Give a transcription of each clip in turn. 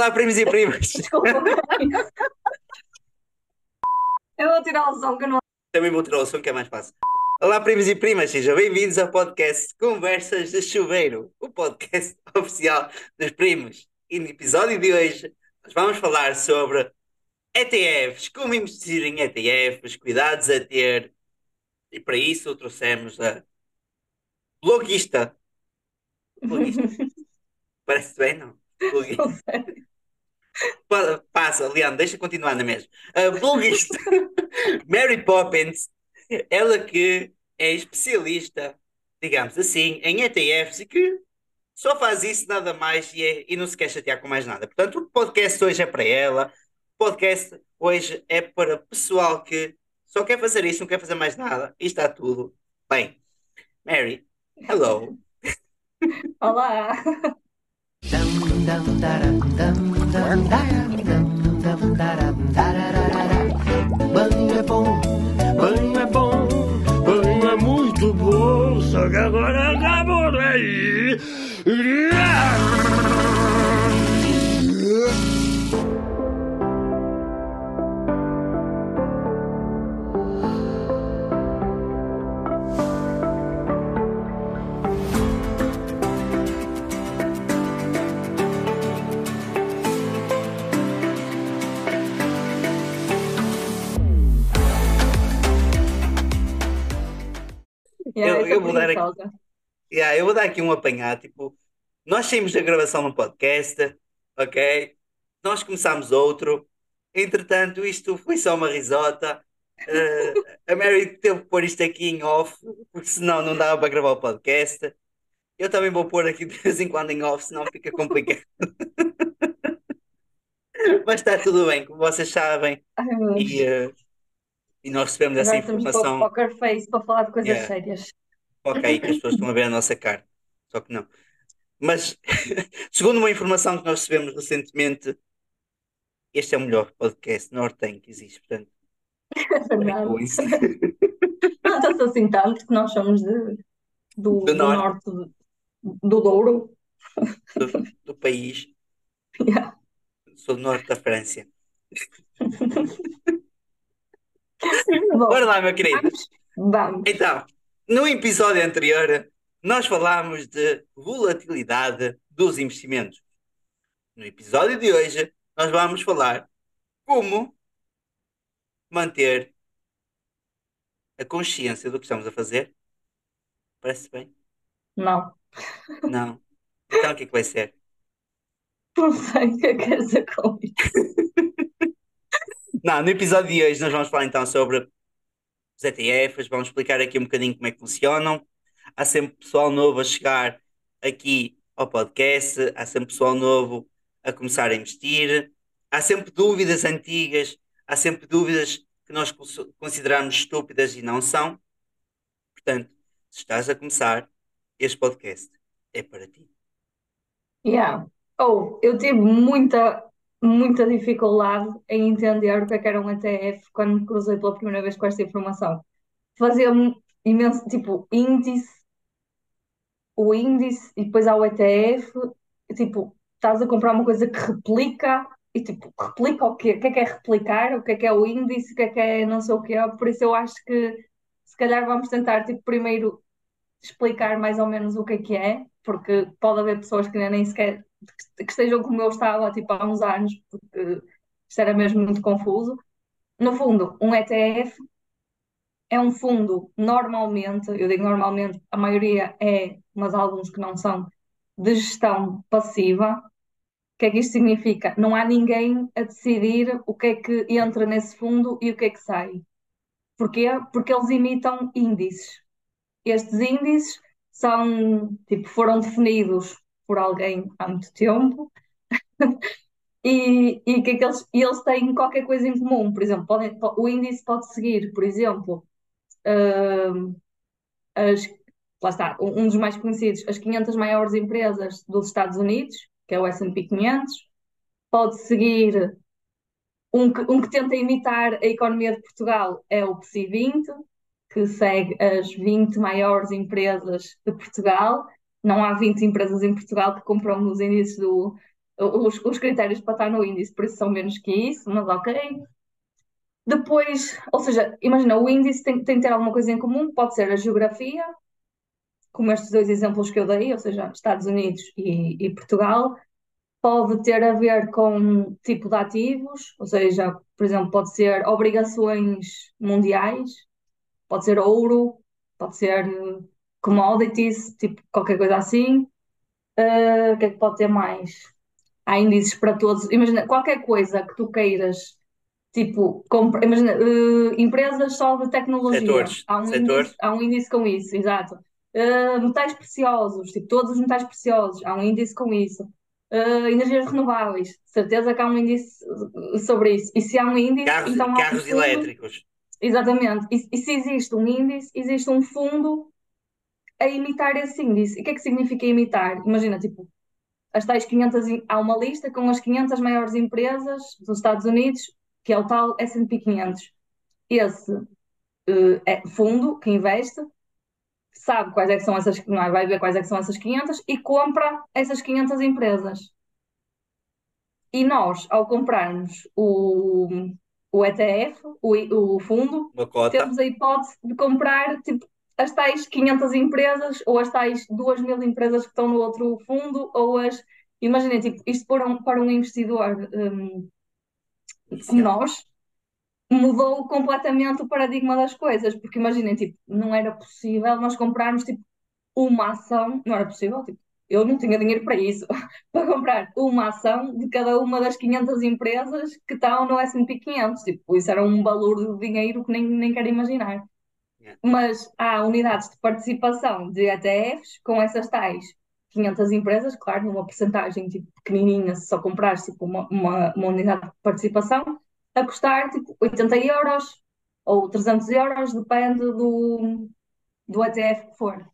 Olá, primos e primas. Desculpa. Eu vou tirar o som que eu não. Também vou tirar o som que é mais fácil. Olá, primos e primas, sejam bem-vindos ao podcast Conversas de Chuveiro, o podcast oficial dos primos. E no episódio de hoje, nós vamos falar sobre ETFs, como investir em ETFs, cuidados a ter. E para isso trouxemos a bloguista. Bloguista. Parece bem, não? Bloguista. Passa, Leandro, deixa continuar na mesma. A bloguista Mary Poppins, ela que é especialista, digamos assim, em ETFs e que só faz isso nada mais e, é- e não se quer chatear com mais nada. Portanto, o podcast hoje é para ela. O podcast hoje é para pessoal que só quer fazer isso, não quer fazer mais nada e está tudo bem. Mary, hello. Olá. Dum dum da dum Banho é bom, banho é bom, banho é muito bom, só que agora acabou aí. Yeah, Eu- eu vou dar aqui-. Yeah, eu vou dar aqui um apanhado, tipo, nós saímos da gravação no podcast, ok? Nós começámos outro, entretanto, isto foi só uma risota. Eh, a Mary teve que pôr isto aqui em off, porque senão não dava para gravar o podcast. Eu também vou pôr aqui de vez em quando em off, senão fica complicado. Mas está tudo bem, como vocês sabem, Ai, e, eh, e nós recebemos essa Agora informação. poker face para falar de coisas Yeah. sérias. Ok, que as pessoas estão a ver a nossa cara, só que não. Mas, segundo uma informação que nós recebemos recentemente, este é o melhor podcast nortenho que existe, portanto, isso. Não tanto assim tanto, porque nós somos de, do, Do do norte. norte do, do Douro. do, do país, Yeah. sou do norte da França. Bora lá, meu querido. vamos? Vamos. Então, no episódio anterior, nós falámos de volatilidade dos investimentos. No episódio de hoje, nós vamos falar como manter a consciência do que estamos a fazer. Parece bem? Não. Não. Então, o que é que vai ser? Não sei o que é que quer dizer com isso. Não, no episódio de hoje, nós vamos falar então sobre os ETFs, vamos explicar aqui um bocadinho como é que funcionam. Há sempre pessoal novo a chegar aqui ao podcast, há sempre pessoal novo a começar a investir, há sempre dúvidas antigas, há sempre dúvidas que nós cons- consideramos estúpidas e não são. Portanto, se estás a começar, este podcast é para ti. Yeah. Oh, eu tive muita, muita dificuldade em entender o que é que era um ETF quando me cruzei pela primeira vez com esta informação. Fazia-me imenso, tipo, índice, o índice e depois há o ETF, e, tipo, estás a comprar uma coisa que replica e tipo, replica o quê? O que é que é replicar? O que é que é o índice? O que é que é não sei o quê? Por isso eu acho que se calhar vamos tentar, tipo, primeiro explicar mais ou menos o que é que é, porque pode haver pessoas que nem sequer que estejam como eu estava tipo, há uns anos, porque isto era mesmo muito confuso. No fundo, um ETF é um fundo normalmente, eu digo normalmente, a maioria é, mas alguns que não são, de gestão passiva. O que é que isto significa? Não há ninguém a decidir o que é que entra nesse fundo e o que é que sai. Porquê? Porque eles imitam índices. Estes índices são, tipo, foram definidos por alguém há muito tempo e, e que é que eles, e eles têm qualquer coisa em comum. Por exemplo, podem- po- o índice pode seguir, por exemplo, hum, as, lá está, um dos mais conhecidos, as 500 maiores empresas dos Estados Unidos, que é o S&P 500, pode seguir um que, um que tenta imitar a economia de Portugal é o PSI 20, que segue as 20 maiores empresas de Portugal. Não há 20 empresas em Portugal que compram os índices do, os, os critérios para estar no índice, por isso são menos que isso, mas ok. Depois, ou seja, imagina, o índice tem, tem que ter alguma coisa em comum, pode ser a geografia, como estes dois exemplos que eu dei, ou seja, Estados Unidos e, e Portugal, pode ter a ver com tipo de ativos, ou seja, por exemplo, pode ser obrigações mundiais, pode ser ouro, pode ser commodities, tipo qualquer coisa assim. Uh, o que é que pode ter mais? Há índices para todos. Imagina, qualquer coisa que tu queiras, tipo, compra, imagina, uh, empresas só de tecnologia. Setores. Há um, Setor. índice, há um índice com isso, exato. Uh, metais preciosos, tipo, todos os metais preciosos, há um índice com isso. Uh, energias renováveis, certeza que há um índice sobre isso. E se há um índice, Carros, então há um carros fundo- elétricos. Exatamente. E, e se existe um índice, existe um fundo a imitar esse índice. E o que é que significa imitar? Imagina, tipo, as tais 500, em- há uma lista com as 500 maiores empresas dos Estados Unidos, que é o tal S&P 500. Esse eh, é fundo que investe, sabe quais é que são essas, não é? Vai ver quais é que são essas 500 e compra essas 500 empresas. E nós, ao comprarmos o, o ETF, o, o fundo, temos a hipótese de comprar tipo, as tais 500 empresas ou as tais 2 mil empresas que estão no outro fundo ou as. Imaginem, tipo, isto para um, para um investidor hum, como nós mudou completamente o paradigma das coisas, porque imaginem, tipo, não era possível nós comprarmos tipo, uma ação, não era possível, tipo, eu não tinha dinheiro para isso, para comprar uma ação de cada uma das 500 empresas que estão no S&P 500, tipo, isso era um valor de dinheiro que nem, nem quero imaginar. Mas há unidades de participação de ETFs com essas tais 500 empresas, claro, numa porcentagem tipo, pequenininha, se só comprares tipo, uma, uma, uma unidade de participação, a custar tipo 80 euros ou 300 euros, depende do, do ETF que for.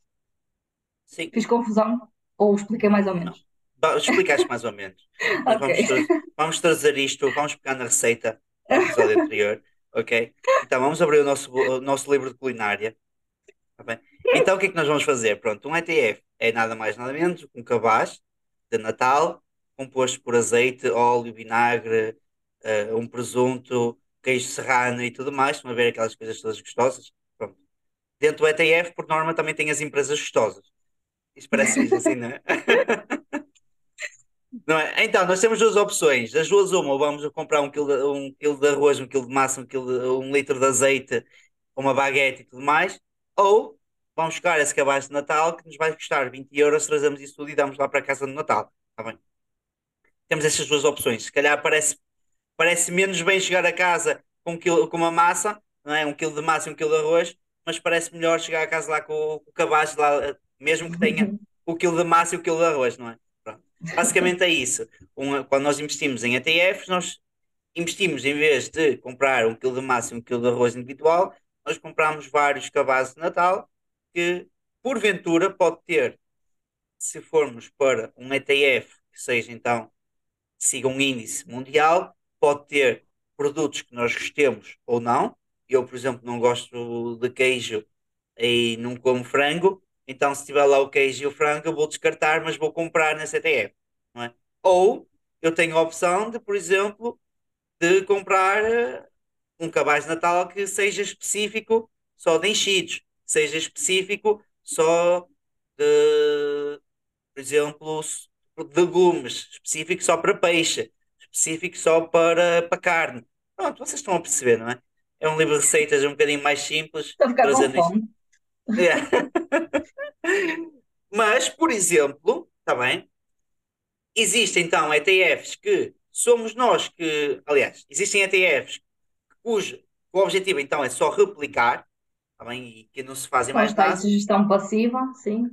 Sim. Fiz confusão? Ou expliquei mais ou menos? Ba- Explicaste mais ou menos. Mas Ok. vamos, vamos trazer isto, vamos pegar na receita do episódio anterior, ok? Então vamos abrir o nosso, o nosso livro de culinária. Tá? Então o que é que nós vamos fazer? Pronto, um ETF é nada mais nada menos que um cabaz de Natal composto por azeite, óleo, vinagre, eh, um presunto, queijo serrano e tudo mais. Estão a ver aquelas coisas todas gostosas? Pronto. Dentro do ETF, por norma, também tem as empresas gostosas. Isto parece assim, não é? Não é? Então, nós temos duas opções. Das duas, uma, ou vamos comprar um quilo de, um quilo de arroz, um quilo de massa, um, quilo de- um litro de azeite, uma baguete e tudo mais, ou vamos buscar esse cabaz de Natal que nos vai custar 20 euros, trazemos isso tudo e damos lá para casa no Natal. Está bem? Temos essas duas opções. Se calhar parece, parece menos bem chegar a casa com, um quilo, com uma massa, não é? Um quilo de massa e um quilo de arroz, mas parece melhor chegar a casa lá com o, o cabaz lá, mesmo que tenha o quilo de massa e o quilo de arroz, não é? Basicamente é isso. Um- quando nós investimos em ETFs, nós investimos, em vez de comprar um quilo de massa e um quilo de arroz individual, nós compramos vários cabazes de Natal que, porventura, pode ter, se formos para um ETF que seja então, siga um índice mundial, pode ter produtos que nós gostemos ou não. Eu, por exemplo, não gosto de queijo e não como frango, então se tiver lá o queijo e o frango, eu vou descartar, mas vou comprar nesse ETF, não é? Ou eu tenho a opção de, por exemplo, de comprar eh, um cabaz de Natal que seja específico só de enchidos, seja específico só de, por exemplo, de legumes, específico só para peixe, específico só para, para carne. Pronto, vocês estão a perceber, não é? É um livro de receitas um bocadinho mais simples, Estou a ficar com fome. É. Mas, por exemplo, está bem? Existem então ETFs que somos nós que, aliás, existem ETFs cujo o objetivo então é só replicar, está bem? E que não se fazem mais tais nada, de gestão passiva, sim.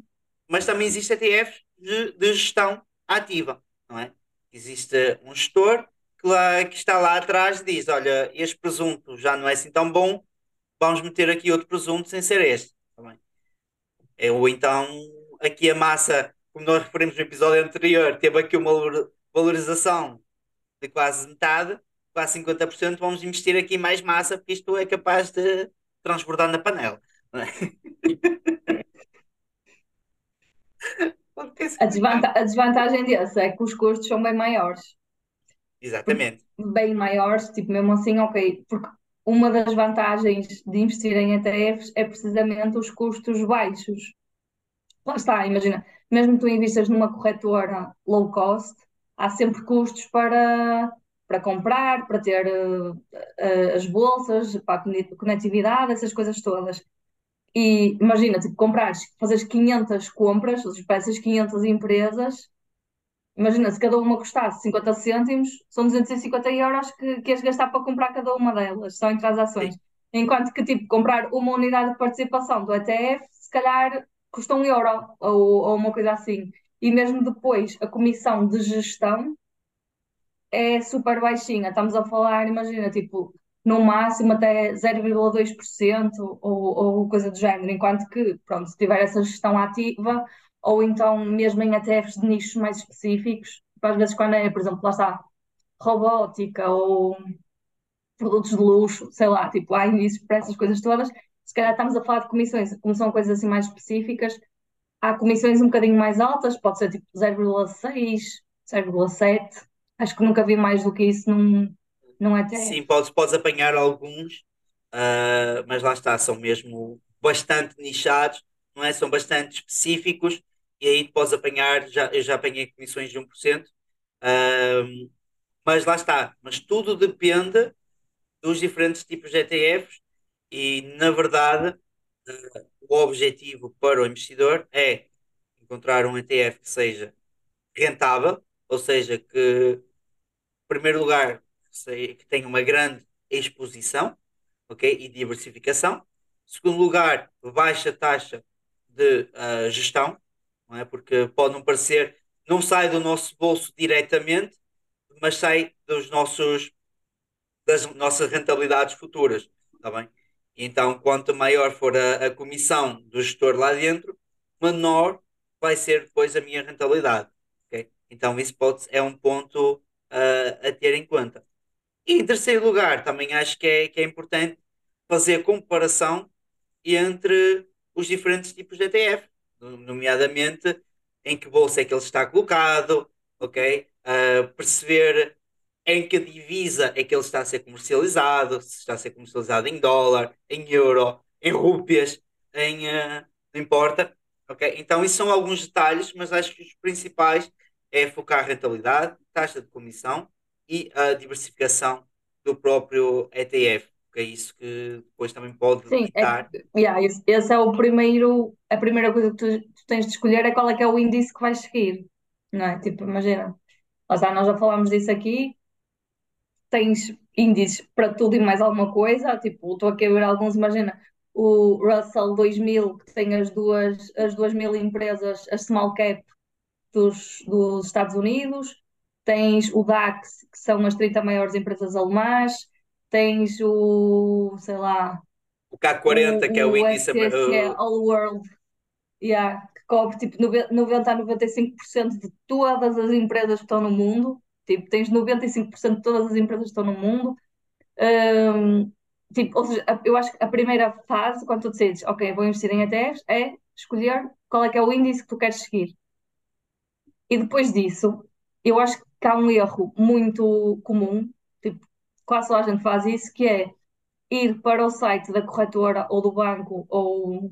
mas também existem ETFs de, de gestão ativa, não é? Existe um gestor que, lá, que está lá atrás e diz: Olha, este presunto já não é assim tão bom, vamos meter aqui outro presunto sem ser este, está? É, ou então, aqui a massa, como nós referimos no episódio anterior, teve aqui uma valor- valorização de quase metade, quase 50%, vamos investir aqui mais massa, porque isto é capaz de transbordar na panela. é? A, desvanta- a desvantagem desse é que os custos são bem maiores. Exatamente. Bem maiores, tipo, mesmo assim, ok. Porque uma das vantagens de investir em ETFs é precisamente os custos baixos. Lá está, imagina, mesmo que tu investas numa corretora low cost, há sempre custos para, para comprar, para ter eh, eh, as bolsas, para a cone- conectividade, essas coisas todas. E imagina, tipo, comprares, fazeres 500 compras, ou seja, essas 500 empresas, imagina, se cada uma custasse 50 cêntimos, são 250 euros que, que ias gastar para comprar cada uma delas, só em transações. Sim. Enquanto que, tipo, comprar uma unidade de participação do ETF, se calhar custa um euro ou, ou uma coisa assim. E mesmo depois, a comissão de gestão é super baixinha. Estamos a falar, imagina, tipo, no máximo até 0,2% ou, ou coisa do género. Enquanto que, pronto, se tiver essa gestão ativa, ou então mesmo em ETFs de nichos mais específicos, às vezes quando é, por exemplo, lá está, robótica ou produtos de luxo, sei lá, tipo, há indícios para essas coisas todas. Se calhar estamos a falar de comissões, como são coisas assim mais específicas, há comissões um bocadinho mais altas, pode ser tipo 0,6, 0,7. Acho que nunca vi mais do que isso num, num ETF. Sim, podes, podes apanhar alguns, ah, mas lá está, são mesmo bastante nichados, não é? São bastante específicos, e aí podes apanhar, já, eu já apanhei comissões de 1%, ah, mas lá está, mas tudo depende dos diferentes tipos de ETFs, e na verdade, ah, o objetivo para o investidor é encontrar um ETF que seja rentável, ou seja, que em primeiro lugar, que tenha uma grande exposição, ok? E diversificação. Em segundo lugar, baixa taxa de ah, gestão, não é? Porque pode não parecer, não sai do nosso bolso diretamente, mas sai dos nossos, das nossas rentabilidades futuras, está bem? Então, quanto maior for a, a comissão do gestor lá dentro, menor vai ser depois a minha rentabilidade, ok? Então, isso pode, é um ponto ah, a ter em conta. E em terceiro lugar, também acho que é, que é importante fazer comparação entre os diferentes tipos de ETF, nomeadamente em que bolsa é que ele está colocado, ok? Ah, perceber em que divisa é que ele está a ser comercializado, se está a ser comercializado em dólar, em euro, em rúpias, em, ah, não importa, ok? Então, isso são alguns detalhes, mas acho que os principais é focar a rentabilidade, taxa de comissão e a diversificação do próprio ETF, que é isso que depois também pode Sim, é, ditar. yeah, esse, esse é o primeiro, a primeira coisa que tu, tu tens de escolher é qual é que é o índice que vais seguir, não é? Tipo, imagina, lá está, nós já falámos disso aqui, tens índices para tudo e mais alguma coisa, tipo, estou aqui a ver alguns, imagina, o Russell 2000, que tem as duas, as duas mil empresas, as small cap dos, dos Estados Unidos, tens o DAX, que são as 30 maiores empresas alemãs, tens o, sei lá, O K40, que é o, o o índice. FTSE uh, All World, yeah, que cobre tipo nove- 90 a 95% de todas as empresas que estão no mundo. Tipo, tens 95% de todas as empresas que estão no mundo. Hum, tipo, ou seja, eu acho que a primeira fase, quando tu decides, ok, vou investir em ETFs, é escolher qual é que é o índice que tu queres seguir. E depois disso, eu acho que há um erro muito comum, quase toda a gente faz isso, que é ir para o site da corretora ou do banco ou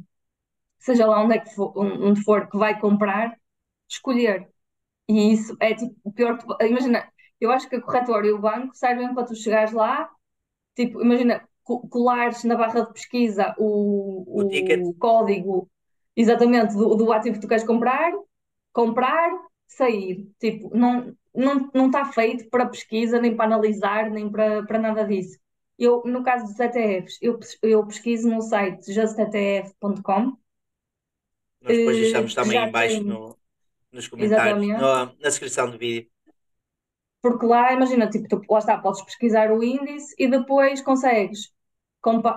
seja lá onde é que for, onde for que vai comprar, escolher. E isso é tipo o pior. Imagina, eu acho que a corretora e o banco servem para tu chegares lá, tipo, imagina, co- colares na barra de pesquisa O o, o código exatamente do, do ativo que tu queres comprar, comprar, sair. Tipo, não não não está feito para pesquisa, nem para analisar, nem para, para nada disso. Eu, no caso dos ETFs, eu, eu pesquiso no site justetf.com, Nós depois eh, deixamos também já em baixo tem, no, nos comentários, no- na descrição do vídeo. porque lá, imagina, tipo, tu, lá está, podes pesquisar o índice e depois consegues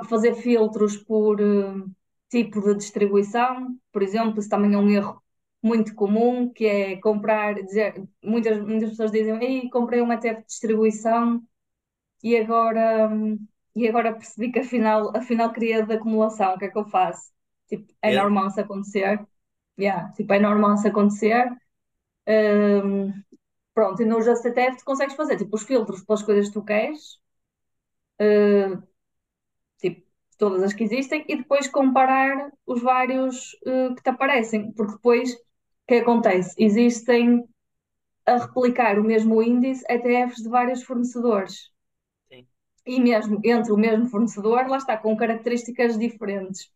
fazer filtros por eh, tipo de distribuição, por exemplo, isso também é um erro muito comum, que é comprar, dizer, muitas, muitas pessoas dizem, Ei, comprei um ETF de distribuição e agora, hum, e agora percebi que afinal, afinal queria de acumulação, o que é que eu faço? Tipo, é normal isso acontecer. Yeah, tipo, é normal isso acontecer. Hum, pronto, e no Just ETF tu consegues fazer tipo, os filtros pelas coisas que tu queres, uh, tipo, todas as que existem, e depois comparar os vários uh, que te aparecem, porque depois que acontece? Existem a replicar o mesmo índice ETFs de vários fornecedores. Sim. E mesmo entre o mesmo fornecedor, lá está, com características diferentes.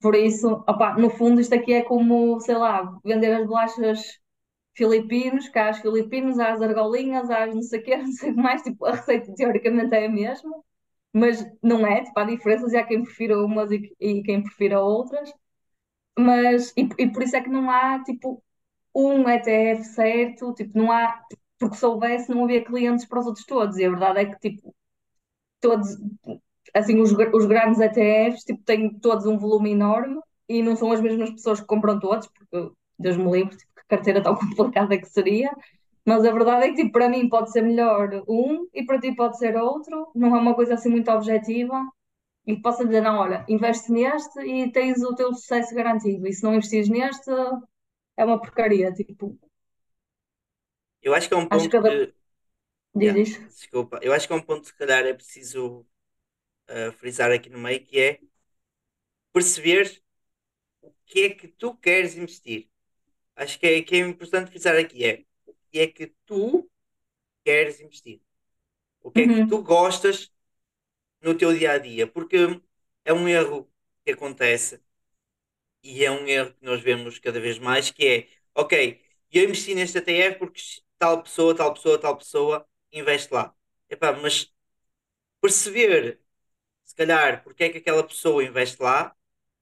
Por isso, opá, no fundo, isto aqui é como, sei lá, vender as bolachas filipinos, cá as filipinos, às argolinhas, às não sei o quê, não sei o que mais, tipo, a receita teoricamente é a mesma, mas não é, tipo, há diferenças e há quem prefira umas e, e quem prefira outras, mas, e, e por isso é que não há, tipo, um ETF certo, tipo, não há, porque se houvesse não havia clientes para os outros todos, e a verdade é que, tipo, todos, assim, os, os grandes ETFs, tipo, têm todos um volume enorme e não são as mesmas pessoas que compram todos, porque, Deus me livre, tipo, que carteira tão complicada que seria, mas a verdade é que, tipo, para mim pode ser melhor um e para ti pode ser outro, não é uma coisa assim muito objetiva, e posso dizer, não, olha, investe neste e tens o teu sucesso garantido, e se não investires neste, é uma porcaria, tipo, Eu acho que é um acho ponto que cada... que. Diz Yeah, isto. desculpa. Eu acho que é um ponto se calhar é preciso uh, frisar aqui no meio, que é perceber o que é que tu queres investir. Acho que é, que é importante frisar aqui é o que é que tu queres investir. O que é que tu Uhum, gostas no teu dia a dia. Porque é um erro que acontece e é um erro que nós vemos cada vez mais, que é, ok, eu investi neste ETF porque tal pessoa, tal pessoa, tal pessoa investe lá. Epá, mas perceber, se calhar, porque é que aquela pessoa investe lá,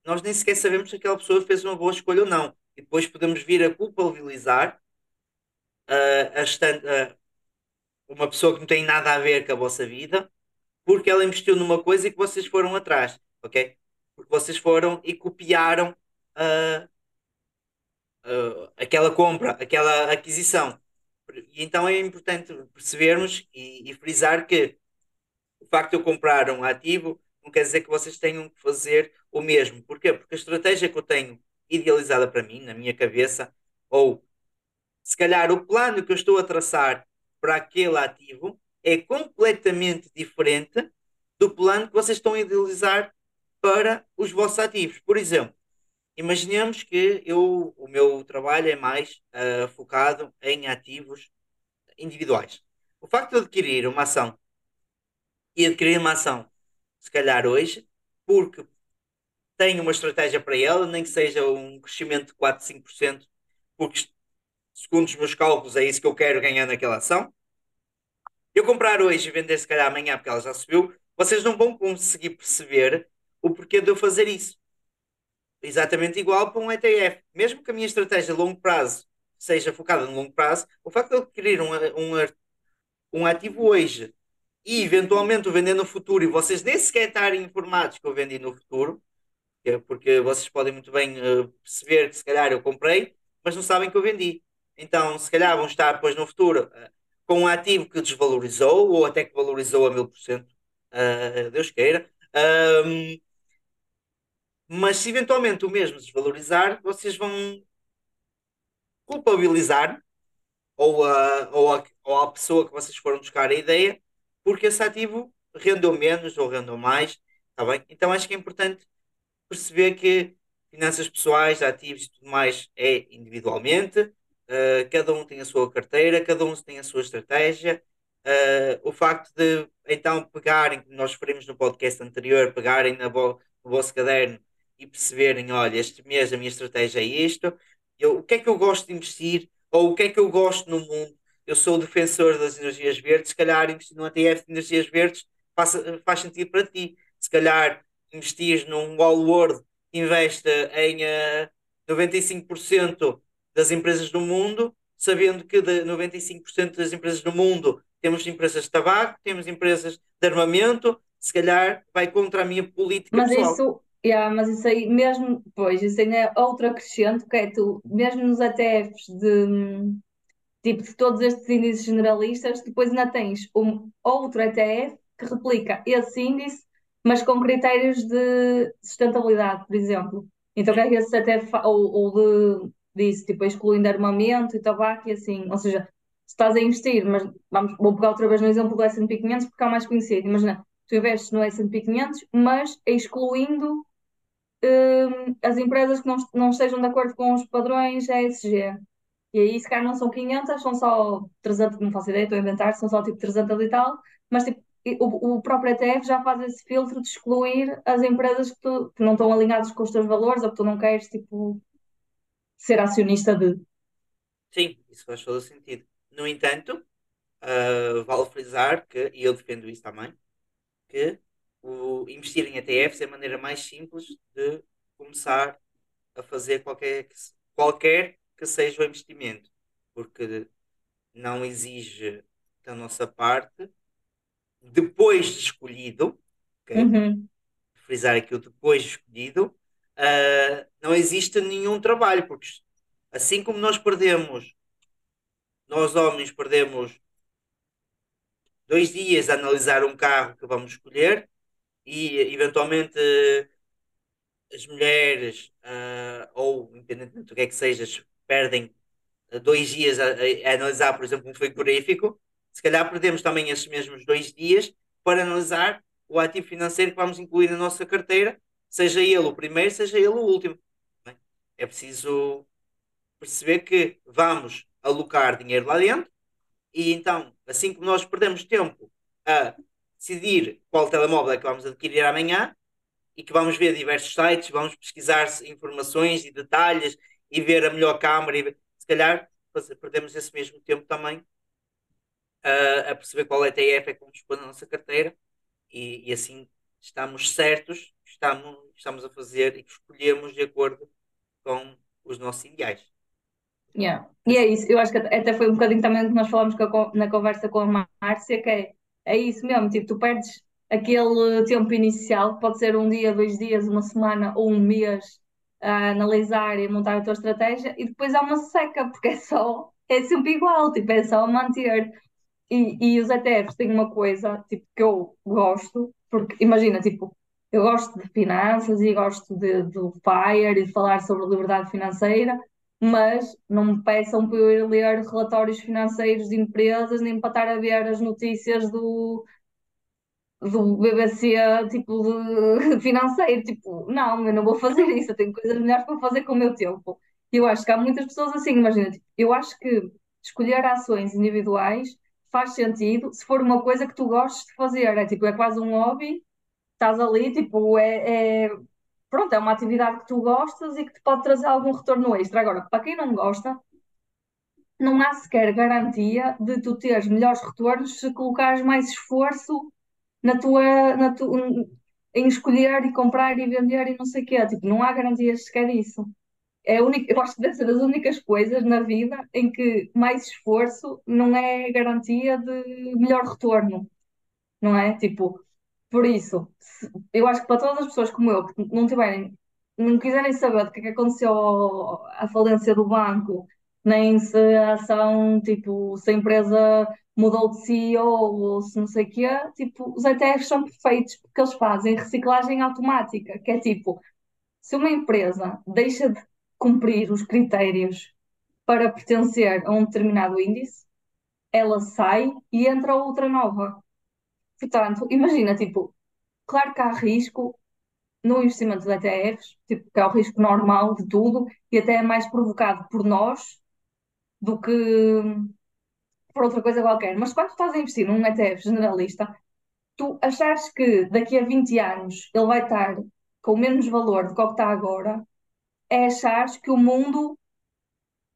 nós nem sequer sabemos se aquela pessoa fez uma boa escolha ou não. E depois podemos vir a culpabilizar ah, a estan- ah, uma pessoa que não tem nada a ver com a vossa vida porque ela investiu numa coisa e que vocês foram atrás, ok? Porque vocês foram e copiaram ah, aquela compra, aquela aquisição. E então é importante percebermos e, e frisar que o facto de eu comprar um ativo não quer dizer que vocês tenham que fazer o mesmo. Porquê? Porque a estratégia que eu tenho idealizada para mim, na minha cabeça, ou se calhar o plano que eu estou a traçar para aquele ativo é completamente diferente do plano que vocês estão a idealizar para os vossos ativos. Por exemplo, imaginemos que eu, o meu trabalho é mais ah, focado em ativos individuais. O facto de eu adquirir uma ação e adquirir uma ação, se calhar hoje, porque tenho uma estratégia para ela, nem que seja um crescimento de 4, 5%, porque segundo os meus cálculos é isso que eu quero ganhar naquela ação. Eu comprar hoje e vender se calhar amanhã porque ela já subiu, vocês não vão conseguir perceber o porquê de eu fazer isso. Exatamente igual para um ETF. Mesmo que a minha estratégia a longo prazo seja focada no longo prazo, o facto de eu adquirir um, um, um ativo hoje e eventualmente o vender no futuro e vocês nem sequer estarem informados que eu vendi no futuro, é porque vocês podem muito bem eh, perceber que se calhar eu comprei, mas não sabem que eu vendi. Então, se calhar vão estar depois no futuro eh, com um ativo que desvalorizou ou até que valorizou a mil por cento, eh, Deus queira. Mas se eventualmente o mesmo desvalorizar, vocês vão culpabilizar ou a, ou a, ou a pessoa que vocês foram buscar a ideia, porque esse ativo rendeu menos ou rendeu mais, tá bem? Então acho que é importante perceber que finanças pessoais, ativos e tudo mais é individualmente, uh, cada um tem a sua carteira, cada um tem a sua estratégia. Uh, o facto de então pegarem, como nós referimos no podcast anterior, pegarem na vo no vosso caderno e perceberem, olha, este mês a minha estratégia é isto, eu, o que é que eu gosto de investir, ou o que é que eu gosto no mundo. Eu sou o defensor das energias verdes, se calhar investir num ETF de energias verdes faz, faz sentido para ti. Se calhar investir num All World que investe em uh, 95% das empresas do mundo, sabendo que de 95% das empresas do mundo temos empresas de tabaco, temos empresas de armamento, se calhar vai contra a minha política Mas pessoal. isso, yeah, mas isso aí mesmo, pois, isso ainda é outro acrescente, que é tu, mesmo nos ETFs de, tipo, de todos estes índices generalistas, depois ainda tens um outro ETF que replica esse índice, mas com critérios de sustentabilidade, por exemplo. Então, que é que esse ETF ou, ou de, disso, tipo, excluindo armamento e tabaco e assim, ou seja, se estás a investir, mas vamos, vou pegar outra vez no exemplo do S&P 500 porque é o mais conhecido, imagina, tu investes no S&P 500, mas excluindo hum, as empresas que não, não estejam de acordo com os padrões ESG. E aí, se calhar, não são 500, são só 300, não faço ideia, estou a inventar, são só tipo 300 e tal, mas tipo, o, o próprio ETF já faz esse filtro de excluir as empresas que, tu- que não estão alinhadas com os teus valores ou que tu não queres, tipo, ser acionista de. Sim, isso faz todo sentido. No entanto, ah, vale frisar que, e eu defendo isso também, que o investir em ETFs é a maneira mais simples de começar a fazer qualquer que, qualquer que seja o investimento, porque não exige da nossa parte, depois de escolhido, ok? Uhum, frisar aqui o depois de escolhido, ah, não existe nenhum trabalho, porque assim como nós perdemos, nós homens perdemos dois dias a analisar um carro que vamos escolher e eventualmente as mulheres, ah, ou independentemente do que é que sejas, perdem ah, dois dias a, a- a analisar, por exemplo, um frigorífico, se calhar perdemos também esses mesmos dois dias para analisar o ativo financeiro que vamos incluir na nossa carteira, seja ele o primeiro, seja ele o último. É É preciso perceber que vamos alocar dinheiro lá dentro e então, assim que nós perdemos tempo a decidir qual telemóvel é que vamos adquirir amanhã, e que vamos ver diversos sites, vamos pesquisar informações e detalhes e ver a melhor câmara e se calhar perdemos esse mesmo tempo também a, a perceber qual ETF é que vamos pôr na nossa carteira e, e assim estamos certos, estamos, estamos a fazer e que escolhemos de acordo com os nossos ideais. yeah. E é isso, eu acho que até foi um bocadinho também que nós con- na conversa com a Márcia, que é, é isso mesmo, tipo, tu perdes aquele tempo inicial, pode ser um dia, dois dias, uma semana ou um mês a analisar e montar a tua estratégia e depois há uma seca, porque é só, é sempre igual, tipo, é só manter. E, e os ETFs têm uma coisa, tipo, que eu gosto, porque imagina, tipo, eu gosto de finanças e gosto de, do FIRE e de falar sobre liberdade financeira, mas não me peçam para eu ir ler relatórios financeiros de empresas, nem para estar a ver as notícias do, do BBC, tipo, de financeiro, tipo, não, eu não vou fazer isso, eu tenho coisas melhores para fazer com o meu tempo. E eu acho que há muitas pessoas assim, imagina, tipo, eu acho que escolher ações individuais faz sentido se for uma coisa que tu gostes de fazer, é tipo, é quase um hobby, estás ali, tipo, é, é- pronto, é uma atividade que tu gostas e que te pode trazer algum retorno extra. Agora, para quem não gosta, não há sequer garantia de tu teres melhores retornos se colocares mais esforço na tua, na tu, em escolher e comprar e vender e não sei o quê. Tipo, não há garantias sequer disso. É única, eu acho que deve ser das únicas coisas na vida em que mais esforço não é garantia de melhor retorno, não é? Tipo, por isso, se- eu acho que para todas as pessoas como eu que não tiverem, não quiserem saber do que é que aconteceu à falência do banco, nem se a ação, tipo, se a empresa mudou de CEO ou se não sei o quê, tipo, os ETFs são perfeitos porque eles fazem reciclagem automática, que é tipo, se uma empresa deixa de cumprir os critérios para pertencer a um determinado índice, ela sai e entra outra nova. Portanto, imagina, tipo, claro que há risco no investimento de ETFs, tipo, que é o risco normal de tudo e até é mais provocado por nós do que por outra coisa qualquer. Mas quando tu estás a investir num ETF generalista, tu achares que daqui a 20 anos ele vai estar com menos valor do que o que está agora, é achares que o mundo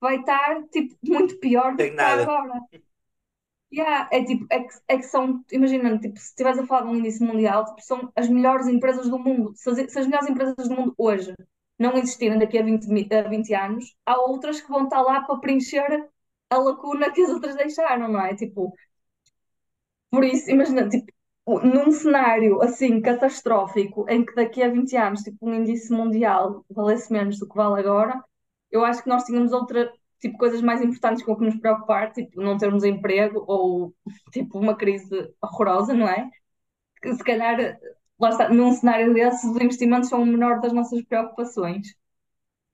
vai estar tipo, muito pior do que está agora. Yeah, é tipo, é que, é que são, imagina, tipo, se estiveres a falar de um índice mundial, tipo, são as melhores empresas do mundo. Se as, se as melhores empresas do mundo hoje não existirem daqui a 20, mi- a 20 anos, há outras que vão estar lá para preencher a lacuna que as outras deixaram, não é? Tipo, por isso, imagina, tipo, num cenário assim catastrófico, em que daqui a 20 anos, tipo, um índice mundial valesse menos do que vale agora, eu acho que nós tínhamos outra, tipo, coisas mais importantes com que nos preocupar, tipo, não termos emprego ou, tipo, uma crise horrorosa, não é? Que se calhar, lá está, num cenário desses, os investimentos são o menor das nossas preocupações.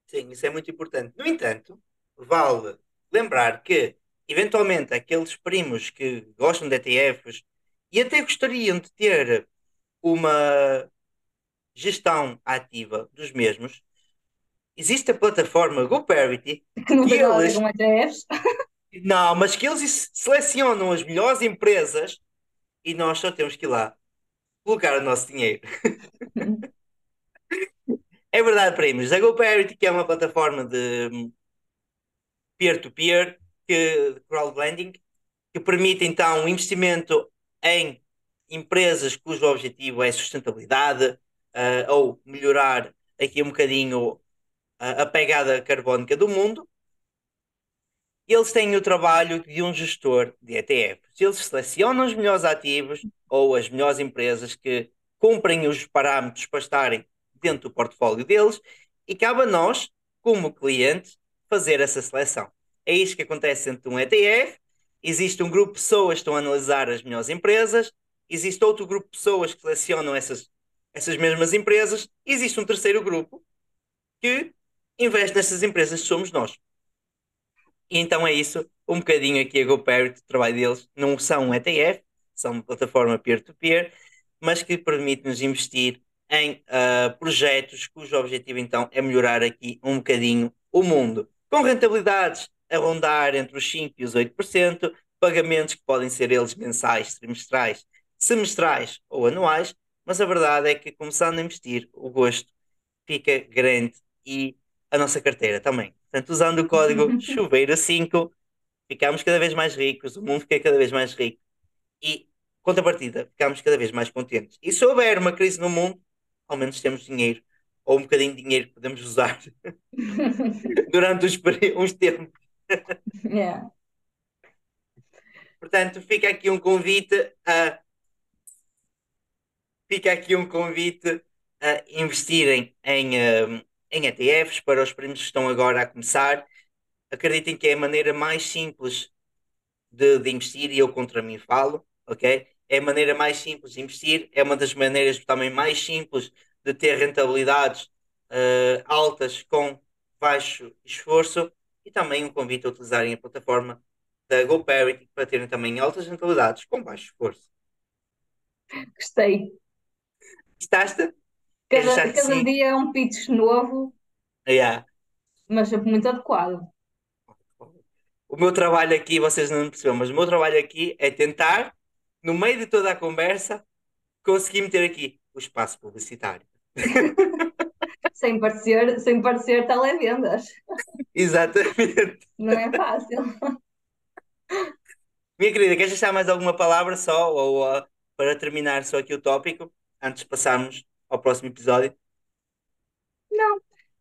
Sim, isso é muito importante. No entanto, vale lembrar que, eventualmente, aqueles primos que gostam de ETFs e até gostariam de ter uma gestão ativa dos mesmos, existe a plataforma GoParity Que não que tem eles, com ETFs. não, mas que eles selecionam as melhores empresas e nós só temos que ir lá colocar o nosso dinheiro. É verdade, primos. A GoParity, que é uma plataforma de hum, peer-to-peer, que, de crowdlending, que permite então um investimento em empresas cujo objetivo é sustentabilidade, ah, ou melhorar aqui um bocadinho a, pegada carbónica do mundo. Eles têm o trabalho de um gestor de ETFs. Eles selecionam os melhores ativos ou as melhores empresas que cumprem os parâmetros para estarem dentro do portfólio deles e cabe a nós, como clientes, fazer essa seleção. É isto que acontece dentro de um ETF. Existe um grupo de pessoas que estão a analisar as melhores empresas, existe outro grupo de pessoas que selecionam essas, essas mesmas empresas, existe um terceiro grupo que investe nessas empresas que somos nós. E então é isso, um bocadinho aqui a GoParity, o trabalho deles, não são um ETF, são uma plataforma peer-to-peer, mas que permite-nos investir em ah, projetos cujo objetivo então é melhorar aqui um bocadinho o mundo, com rentabilidades a rondar entre os 5% e os 8%, pagamentos que podem ser eles mensais, trimestrais, semestrais ou anuais, mas a verdade é que começando a investir, o gosto fica grande e a nossa carteira também. Portanto, usando o código Chuveiro5, ficamos cada vez mais ricos, o mundo fica cada vez mais rico e, contrapartida, ficamos cada vez mais contentes. E se houver uma crise no mundo, ao menos temos dinheiro, ou um bocadinho de dinheiro que podemos usar durante uns, uns tempos. Yeah. Portanto, fica aqui um convite a fica aqui um convite a investirem em, eh, em ETFs para os primos que estão agora a começar. Acreditem que é a maneira mais simples de, de investir e eu contra mim falo, ok? É a maneira mais simples de investir, é uma das maneiras também mais simples de ter rentabilidades eh, altas com baixo esforço e também um convite a utilizarem a plataforma da GoParity para terem também altas rentabilidades com baixo esforço. Gostei. Gostaste? Cada, cada sim? dia é um pitch novo, Yeah. mas sempre muito adequado. O meu trabalho aqui, vocês não perceberam, mas o meu trabalho aqui é tentar, no meio de toda a conversa, conseguir meter aqui o espaço publicitário. Sem parecer, sem parecer televendas. Exatamente. Não é fácil. Minha querida, queres deixar mais alguma palavra só, ou ah, para terminar só aqui o tópico, antes de passarmos ao próximo episódio?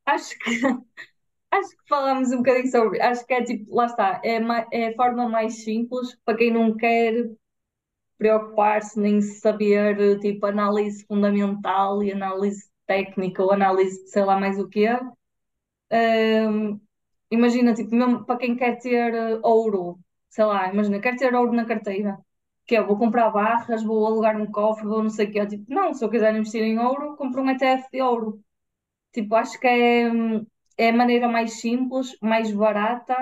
Acho que, acho que falamos um bocadinho sobre. Acho que é tipo, lá está, é, é a forma mais simples para quem não quer preocupar-se nem saber tipo análise fundamental e análise técnica ou análise de sei lá mais o quê. Ahm, imagina, tipo, mesmo para quem quer ter ouro, sei lá, imagina, quer ter ouro na carteira. Que é, vou comprar barras, vou alugar um cofre, vou não sei o quê. Tipo, não, se eu quiser investir em ouro, compro um ETF de ouro. Tipo, acho que é, é a maneira mais simples, mais barata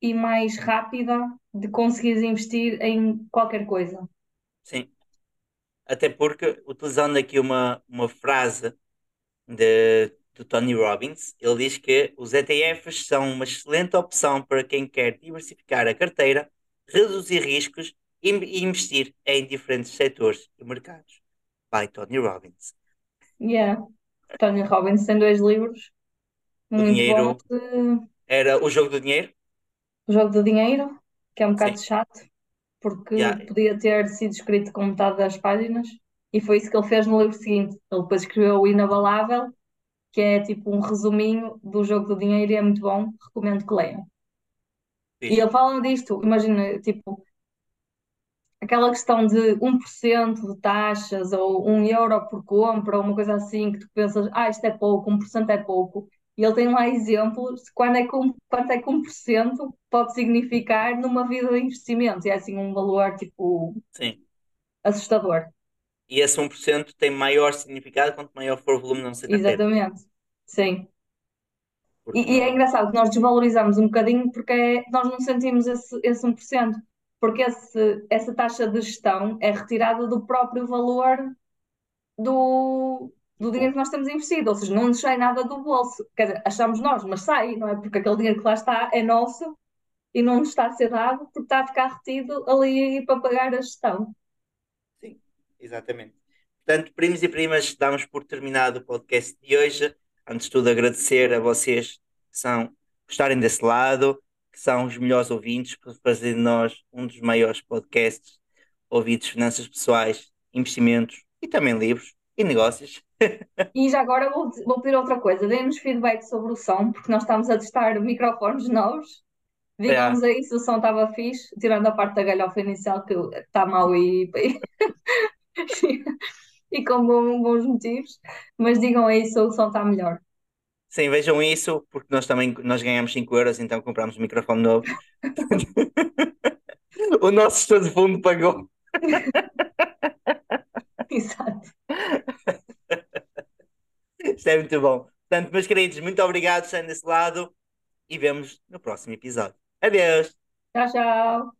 e mais rápida de conseguires investir em qualquer coisa. Sim. Até porque, utilizando aqui uma, uma frase de, do Tony Robbins, ele diz que os ETFs são uma excelente opção para quem quer diversificar a carteira, reduzir riscos e e investir em diferentes setores e mercados. By Tony Robbins. Yeah. Tony Robbins tem dois livros O muito dinheiro de era o jogo do dinheiro? O Jogo do Dinheiro, que é um bocado Sim. chato, porque Yeah. podia ter sido escrito com metade das páginas, e foi isso que ele fez no livro seguinte. Ele depois escreveu O Inabalável, que é tipo um resuminho do Jogo do Dinheiro e é muito bom, recomendo que leiam. E Fixe. ele fala disto, imagina, tipo, aquela questão de 1% de taxas ou 1 euro por compra ou uma coisa assim, que tu pensas, ah, isto é pouco, 1% é pouco. E ele tem lá exemplos de quando é que um, quanto é que 1% pode significar numa vida de investimento. E é assim um valor, tipo, Sim. assustador. E esse 1% tem maior significado quanto maior for o volume nossa carteira. Exatamente. Sim. Porque E, e é não- engraçado que nós desvalorizamos um bocadinho porque é- nós não sentimos esse, esse 1%, porque esse, essa taxa de gestão é retirada do próprio valor do, do dinheiro que nós temos investido, ou seja, não nos sai nada do bolso. Quer dizer, achamos nós, mas sai, não é? Porque aquele dinheiro que lá está é nosso e não nos está a ser dado porque está a ficar retido ali para pagar a gestão. Sim, exatamente. Portanto, primos e primas, damos por terminado o podcast de hoje. Antes de tudo, agradecer a vocês que são, estarem desse lado, são os melhores ouvintes, por fazer de nós um dos maiores podcasts ouvidos finanças pessoais, investimentos e também livros e negócios. E já agora vou, vou pedir outra coisa, deem-nos feedback sobre o som, porque nós estamos a testar microfones novos. Digam-nos aí se o som estava fixe, tirando a parte da galhofa inicial que está mau e, e com bons motivos, mas digam aí se o som está melhor. Sim, vejam isso, porque nós também nós ganhamos 5 euros, então compramos um microfone novo. o nosso gestor de fundo pagou. Exato. Isto é muito bom. Portanto, meus queridos, muito obrigado por estarem desse lado e vemos no próximo episódio. Adeus! Tchau, tchau.